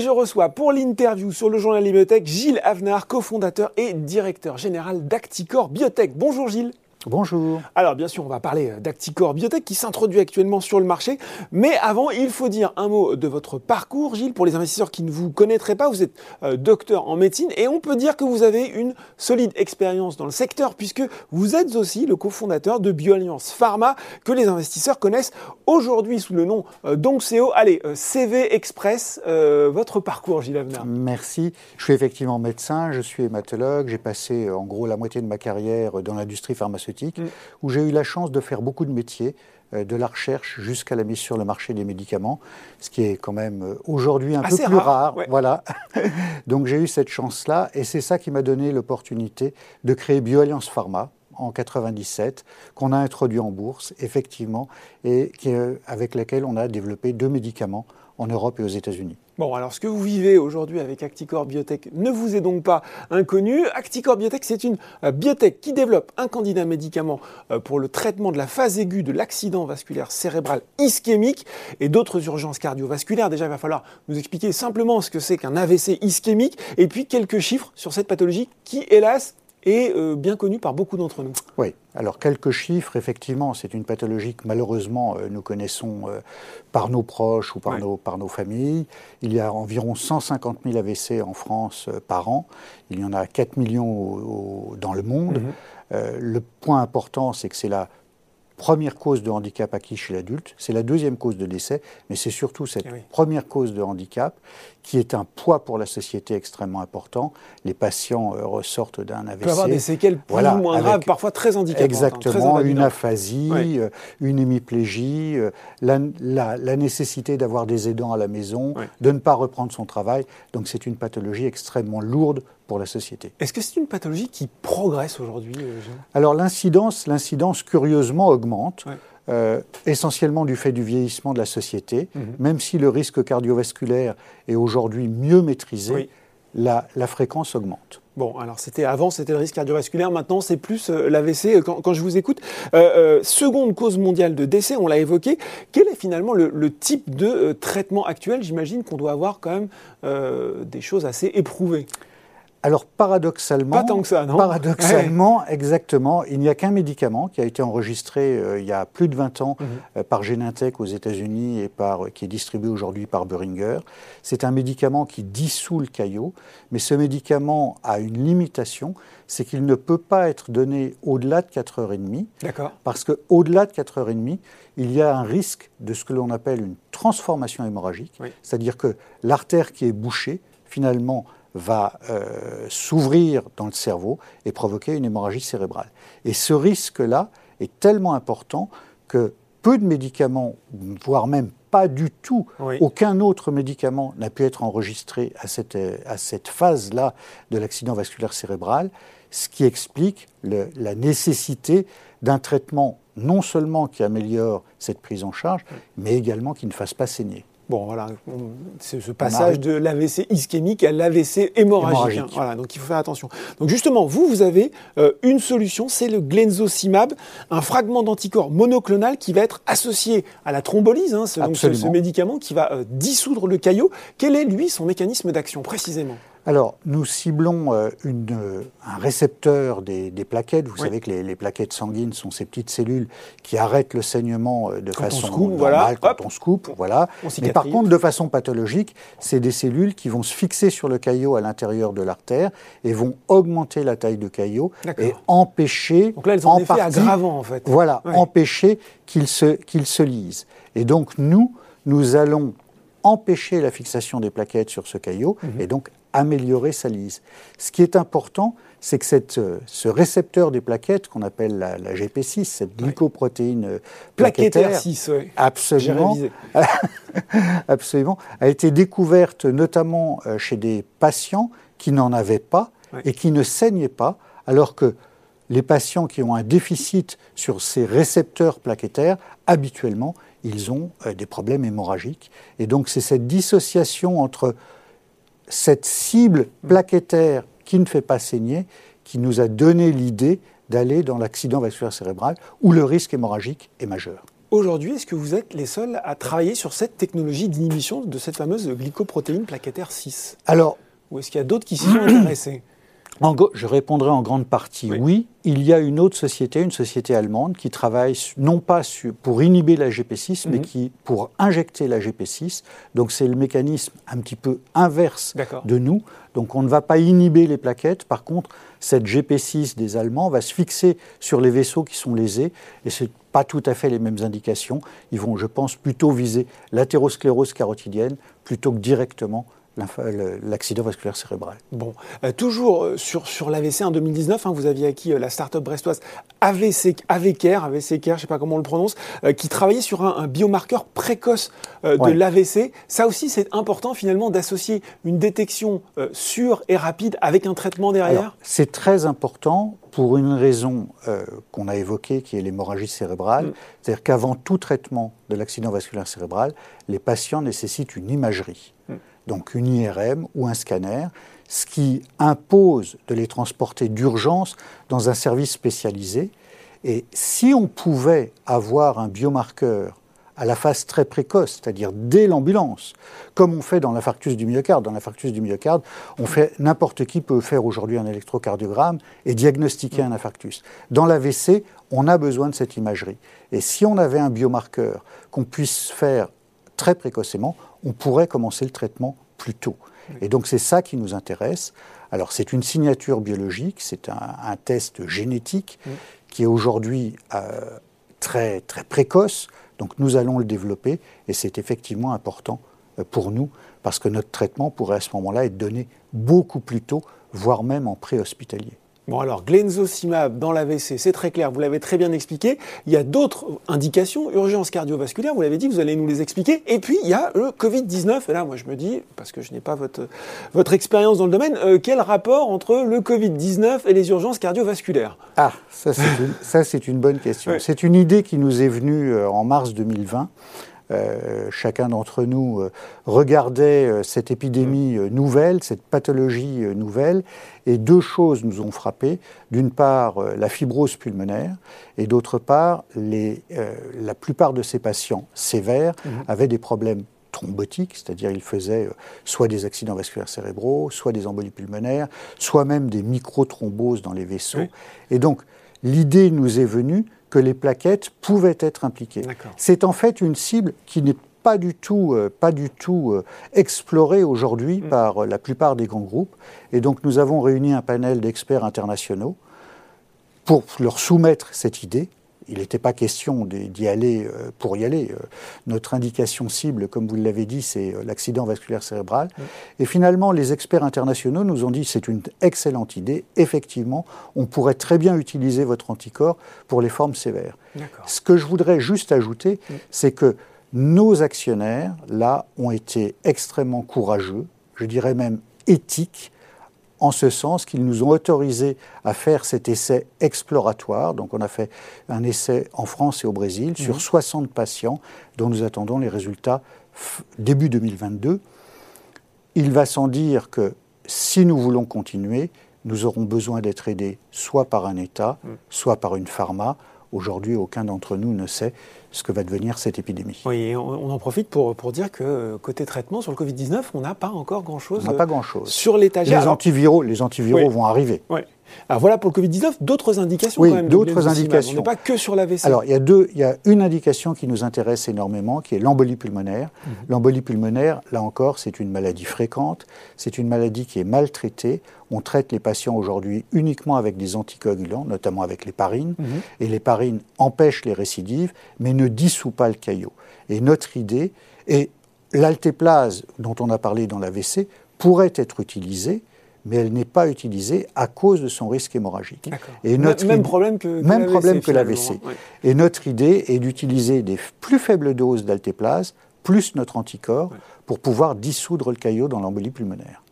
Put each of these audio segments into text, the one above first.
Et je reçois pour l'interview sur le journal Biotech Gilles Avenard, cofondateur et directeur général d'Acticor Biotech. Bonjour Gilles. Bonjour. Alors bien sûr, on va parler d'Acticor Biotech qui s'introduit actuellement sur le marché. Mais avant, il faut dire un mot de votre parcours, Gilles, pour les investisseurs qui ne vous connaîtraient pas. Vous êtes euh, docteur en médecine et on peut dire que vous avez une solide expérience dans le secteur puisque vous êtes aussi le cofondateur de BioAlliance Pharma que les investisseurs connaissent aujourd'hui sous le nom euh, d'Onxeo. Allez, euh, CV Express, votre parcours, Gilles Avenard. Merci. Je suis effectivement médecin, je suis hématologue. J'ai passé en gros la moitié de ma carrière dans l'industrie pharmaceutique Mm. où j'ai eu la chance de faire beaucoup de métiers, euh, de la recherche jusqu'à la mise sur le marché des médicaments, ce qui est quand même euh, aujourd'hui un peu plus rare. Voilà. Donc j'ai eu cette chance-là, et c'est ça qui m'a donné l'opportunité de créer BioAlliance Pharma, en 97, qu'on a introduit en bourse, effectivement, et euh, avec laquelle on a développé deux médicaments en Europe et aux États-Unis. Bon, alors ce que vous vivez aujourd'hui avec Acticor Biotech ne vous est donc pas inconnu. Acticor Biotech, c'est une euh, biotech qui développe un candidat médicament euh, pour le traitement de la phase aiguë de l'accident vasculaire cérébral ischémique et d'autres urgences cardiovasculaires. Déjà, il va falloir nous expliquer simplement ce que c'est qu'un AVC ischémique et puis quelques chiffres sur cette pathologie qui, hélas, est euh, bien connue par beaucoup d'entre nous. Oui, alors quelques chiffres, effectivement, c'est une pathologie que malheureusement euh, nous connaissons euh, par nos proches ou par, nos, par nos familles. Il y a environ 150 000 AVC en France par an, il y en a 4 millions dans le monde. Mhm. le point important, c'est que c'est la première cause de handicap acquis chez l'adulte, c'est la deuxième cause de décès, mais c'est surtout cette eh première cause de handicap qui est un poids pour la société extrêmement important. Les patients euh, ressortent d'un AVC. Il peut avoir des séquelles plus ou moins graves, parfois très handicapantes. Hein, Exactement, une aphasie, euh, une hémiplégie, euh, la, la, nécessité d'avoir des aidants à la maison, de ne pas reprendre son travail. Donc c'est une pathologie extrêmement lourde pour la société. Est-ce que c'est une pathologie qui progresse aujourd'hui Alors l'incidence, l'incidence curieusement augmente. Euh, essentiellement du fait du vieillissement de la société, mhm. même si le risque cardiovasculaire est aujourd'hui mieux maîtrisé, la, fréquence augmente. Bon, alors c'était avant, c'était le risque cardiovasculaire, maintenant c'est plus euh, l'AVC. Quand, je vous écoute, euh, seconde cause mondiale de décès, on l'a évoqué. Quel est finalement le, type de traitement actuel? J'imagine qu'on doit avoir quand même des choses assez éprouvées. Alors paradoxalement, Paradoxalement, exactement, il n'y a qu'un médicament qui a été enregistré euh, il y a plus de 20 ans mhm. euh, par Genentech aux États-Unis et par, qui est distribué aujourd'hui par Boehringer. C'est un médicament qui dissout le caillot, mais ce médicament a une limitation, c'est qu'il ne peut pas être donné au-delà de 4h30. D'accord. Parce qu'au-delà de 4h30, il y a un risque de ce que l'on appelle une transformation hémorragique, c'est-à-dire que l'artère qui est bouchée, finalement, va euh, s'ouvrir dans le cerveau et provoquer une hémorragie cérébrale. Et ce risque-là est tellement important que peu de médicaments, voire même pas du tout, aucun autre médicament n'a pu être enregistré à cette, à cette phase-là de l'accident vasculaire cérébral, ce qui explique la nécessité d'un traitement non seulement qui améliore cette prise en charge, mais également qui ne fasse pas saigner. Bon, voilà, c'est ce passage de l'AVC ischémique à l'AVC hémorragique. Voilà, donc il faut faire attention. Donc justement, vous, vous avez euh, une solution, c'est le glenzocimab, un fragment d'anticorps monoclonal qui va être associé à la thrombolyse, hein, ce, ce, médicament qui va euh, dissoudre le caillot. Quel est, lui, son mécanisme d'action précisément? Alors, nous ciblons euh, une, un récepteur des, plaquettes. Vous savez que les, plaquettes sanguines sont ces petites cellules qui arrêtent le saignement euh, de façon normale voilà, quand on se coupe. Voilà. Mais par contre, de façon pathologique, c'est des cellules qui vont se fixer sur le caillot à l'intérieur de l'artère et vont augmenter la taille du caillot et empêcher. Donc là, elles ont en effet aggravant, en fait. Voilà, empêcher qu'il se, qu'il se lise. Et donc, nous, nous allons empêcher la fixation des plaquettes sur ce caillot mhm. et donc améliorer sa lise. Ce qui est important, c'est que cette, euh, ce récepteur des plaquettes qu'on appelle la, GP6, cette glycoprotéine euh, plaquettaire, 6, absolument, absolument, a été découverte notamment euh, chez des patients qui n'en avaient pas et qui ne saignaient pas, alors que les patients qui ont un déficit sur ces récepteurs plaquettaires, habituellement, ils ont des problèmes hémorragiques. Et donc c'est cette dissociation entre cette cible plaquettaire qui ne fait pas saigner qui nous a donné l'idée d'aller dans l'accident vasculaire cérébral où le risque hémorragique est majeur. Aujourd'hui, est-ce que vous êtes les seuls à travailler sur cette technologie d'inhibition de cette fameuse glycoprotéine plaquettaire 6 Alors, ou est-ce qu'il y a d'autres qui s'y sont intéressés? Je répondrai en grande partie oui. Il y a une autre société, une société allemande, qui travaille non pas pour inhiber la GP6, mais mhm. qui pour injecter la GP6. Donc c'est le mécanisme un petit peu inverse de nous. Donc on ne va pas inhiber les plaquettes. Par contre, cette GP6 des Allemands va se fixer sur les vaisseaux qui sont lésés. Et ce pas tout à fait les mêmes indications. Ils vont, je pense, plutôt viser l'athérosclérose carotidienne plutôt que directement l'accident vasculaire cérébral. Bon, euh, toujours euh, sur, sur l'AVC en 2019, hein, vous aviez acquis euh, la start-up brestoise AVC, AVCare, AVCare, je ne sais pas comment on le prononce, qui travaillait sur un, biomarqueur précoce de l'AVC. Ça aussi, c'est important finalement d'associer une détection sûre et rapide avec un traitement derrière C'est très important pour une raison qu'on a évoquée, qui est l'hémorragie cérébrale. Mm. C'est-à-dire qu'avant tout traitement de l'accident vasculaire cérébral, les patients nécessitent une imagerie. Mm donc une IRM ou un scanner, ce qui impose de les transporter d'urgence dans un service spécialisé. Et si on pouvait avoir un biomarqueur à la phase très précoce, c'est-à-dire dès l'ambulance, comme on fait dans l'infarctus du myocarde. Dans l'infarctus du myocarde, on fait n'importe qui peut faire aujourd'hui un électrocardiogramme et diagnostiquer un infarctus. Dans l'AVC, on a besoin de cette imagerie. Et si on avait un biomarqueur qu'on puisse faire très précocement, on pourrait commencer le traitement plus tôt. Et donc c'est ça qui nous intéresse. Alors c'est une signature biologique, c'est un, test génétique qui est aujourd'hui euh, très, très précoce. Donc nous allons le développer et c'est effectivement important euh, pour nous parce que notre traitement pourrait à ce moment-là être donné beaucoup plus tôt, voire même en préhospitalier. Bon alors, glenzocimab dans l'AVC, c'est très clair, vous l'avez très bien expliqué. Il y a d'autres indications, urgence cardiovasculaire, vous l'avez dit, vous allez nous les expliquer. Et puis, il y a le Covid-19. Et là, moi, je me dis, parce que je n'ai pas votre, votre expérience dans le domaine, euh, quel rapport entre le Covid-19 et les urgences cardiovasculaires? Ah, ça, c'est une, bonne question. C'est une idée qui nous est venue euh, en mars 2020. Euh, chacun d'entre nous euh, regardait euh, cette épidémie nouvelle, cette pathologie nouvelle, et deux choses nous ont frappé. D'une part, la fibrose pulmonaire, et d'autre part, la plupart de ces patients sévères mhm. avaient des problèmes thrombotiques, c'est-à-dire ils faisaient soit des accidents vasculaires cérébraux, soit des embolies pulmonaires, soit même des microthromboses dans les vaisseaux. Et donc, l'idée nous est venue que les plaquettes pouvaient être impliquées. C'est en fait une cible qui n'est pas du tout, euh, pas du tout euh, explorée aujourd'hui mm. par euh, la plupart des grands groupes. Et donc nous avons réuni un panel d'experts internationaux pour leur soumettre cette idée il n'était pas question d'y aller euh, pour y aller. Euh, notre indication cible, comme vous l'avez dit, c'est euh, l'accident vasculaire cérébral. Et finalement, les experts internationaux nous ont dit c'est une excellente idée. Effectivement, on pourrait très bien utiliser votre anticorps pour les formes sévères. Ce que je voudrais juste ajouter, c'est que nos actionnaires, là, ont été extrêmement courageux, je dirais même éthiques, en ce sens qu'ils nous ont autorisé à faire cet essai exploratoire. Donc on a fait un essai en France et au Brésil sur 60 mhm. patients dont nous attendons les résultats début 2022. Il va sans dire que si nous voulons continuer, nous aurons besoin d'être aidés soit par un État, mhm. soit par une pharma. Aujourd'hui, aucun d'entre nous ne sait ce que va devenir cette épidémie. Oui, on, en profite pour, pour dire que euh, côté traitement sur le Covid-19, on n'a pas encore grand-chose. On n'a pas grand-chose. Sur l'étagère. Les antiviraux, les antiviraux vont arriver. Oui. Alors voilà pour le Covid-19, d'autres indications oui, quand même. d'autres indications. On n'est pas que sur l'AVC. Alors il y, a deux, il y a une indication qui nous intéresse énormément, qui est l'embolie pulmonaire. Mhm. L'embolie pulmonaire, là encore, c'est une maladie fréquente, c'est une maladie qui est maltraitée. On traite les patients aujourd'hui uniquement avec des anticoagulants, notamment avec l'héparine. Mhm. Et l'héparine empêche les récidives, mais ne dissout pas le caillot. Et notre idée, est l'altéplase dont on a parlé dans l'AVC, pourrait être utilisée mais elle n'est pas utilisée à cause de son risque hémorragique. Et notre même problème que, même problème que l'AVC. Et notre idée est d'utiliser des plus faibles doses d'altéplase plus notre anticorps pour pouvoir dissoudre le caillot dans l'embolie pulmonaire.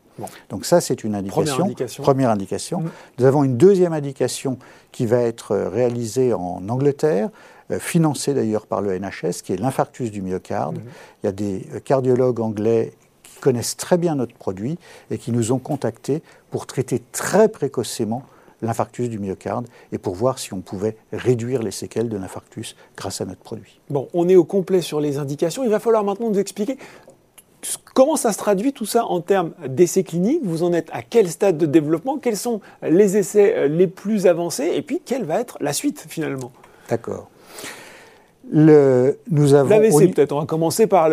Donc ça, c'est une indication. Première indication. Mm. Nous avons une deuxième indication qui va être réalisée en Angleterre, euh, financée d'ailleurs par le NHS, qui est l'infarctus du myocarde. Mm-hmm. Il y a des cardiologues anglais connaissent très bien notre produit et qui nous ont contactés pour traiter très précocement l'infarctus du myocarde et pour voir si on pouvait réduire les séquelles de l'infarctus grâce à notre produit. Bon, on est au complet sur les indications. Il va falloir maintenant nous expliquer Comment ça se traduit tout ça en termes d'essais cliniques Vous en êtes à quel stade de développement? Quels sont les essais euh, les plus avancés? Et puis, quelle va être la suite finalement? D'accord. Le, nous avons. L'AVC peut-être. On va commencer par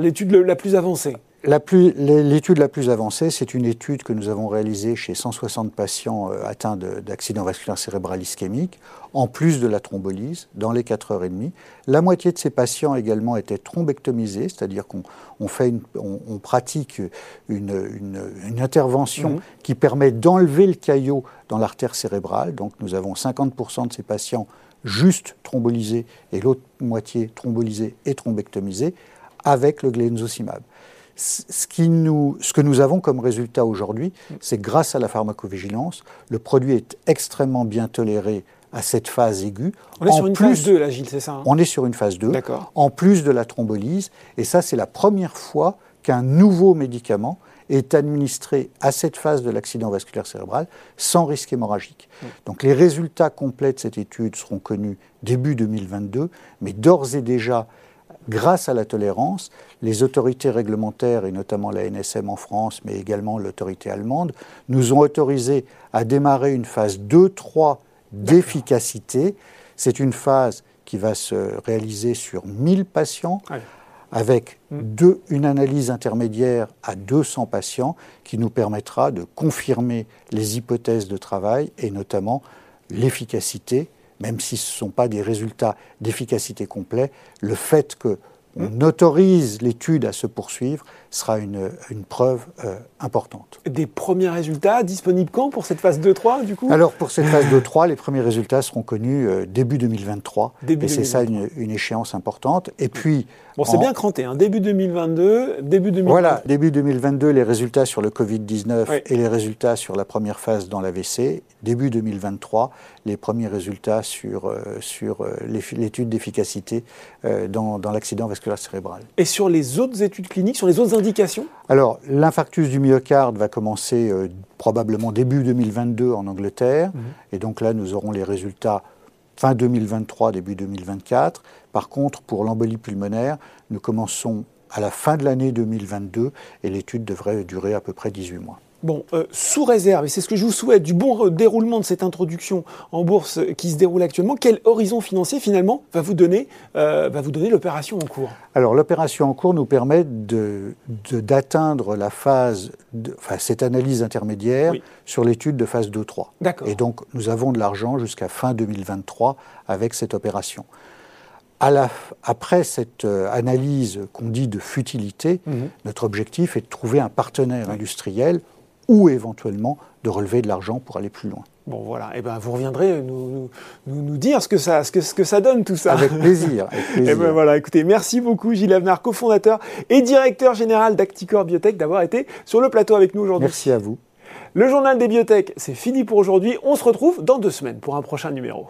l'étude la plus avancée. L'étude la, plus avancée, c'est une étude que nous avons réalisée chez 160 patients euh, atteints d'accident vasculaire cérébral ischémique, en plus de la thrombolyse, dans les 4 heures et demie. La moitié de ces patients également étaient thrombectomisés, c'est-à-dire qu'on on, pratique une, intervention mmh. qui permet d'enlever le caillot dans l'artère cérébrale. Donc nous avons 50% de ces patients juste thrombolisés et l'autre moitié thrombolisés et thrombectomisés avec le glenzocimab ce, que nous avons comme résultat aujourd'hui, c'est grâce à la pharmacovigilance, le produit est extrêmement bien toléré à cette phase aiguë. On est sur une phase 2, là, Gilles, c'est ça hein? On est sur une phase 2, en plus de la thrombolyse. Et ça, c'est la première fois qu'un nouveau médicament est administré à cette phase de l'accident vasculaire cérébral sans risque hémorragique. Donc les résultats complets de cette étude seront connus début 2022, mais d'ores et déjà, grâce à la tolérance, les autorités réglementaires, et notamment la NSM en France, mais également l'autorité allemande, nous ont autorisé à démarrer une phase 2-3 d'efficacité. C'est une phase qui va se réaliser sur 1000 patients. Avec mm. une analyse intermédiaire à 200 patients qui nous permettra de confirmer les hypothèses de travail et notamment l'efficacité même si ce ne sont pas des résultats d'efficacité complets, le fait qu'on hmm. autorise l'étude à se poursuivre sera une, preuve euh, importante. Des premiers résultats disponibles quand pour cette phase 2-3 du coup? Alors pour cette phase 2-3, les premiers résultats seront connus euh, début 2023. et c'est ça une, échéance importante. Et puis... Bon, c'est bien cranté, hein. début 2022, début 2022. Voilà, début 2022, les résultats sur le Covid-19 et les résultats sur la première phase dans l'AVC. Début 2023, les premiers résultats sur, euh, sur l'étude d'efficacité dans, dans l'accident vasculaire cérébral. Et sur les autres études cliniques, sur les autres alors, l'infarctus du myocarde va commencer euh, probablement début 2022 en Angleterre. Mhm. Et donc là, nous aurons les résultats fin 2023, début 2024. Par contre, pour l'embolie pulmonaire, nous commençons à la fin de l'année 2022 et l'étude devrait durer à peu près 18 mois. Bon, euh, sous réserve, et c'est ce que je vous souhaite, du bon déroulement de cette introduction en bourse qui se déroule actuellement, quel horizon financier finalement va vous donner, euh, va vous donner l'opération en cours? Alors l'opération en cours nous permet d'atteindre la phase, enfin cette analyse intermédiaire sur l'étude de phase 2-3. D'accord. Et donc nous avons de l'argent jusqu'à fin 2023 avec cette opération. À la, après cette euh, analyse qu'on dit de futilité, mhm. notre objectif est de trouver un partenaire industriel ou éventuellement de relever de l'argent pour aller plus loin. Bon voilà, et eh ben vous reviendrez nous, nous, nous, dire ce que, ça, ce, que, ce que ça donne tout ça. Avec plaisir. Avec eh ben voilà, écoutez, merci beaucoup Gilles Avenard, cofondateur et directeur général d'Acticor Biotech d'avoir été sur le plateau avec nous aujourd'hui. Merci à vous. Le journal des biotech, c'est fini pour aujourd'hui. On se retrouve dans deux semaines pour un prochain numéro.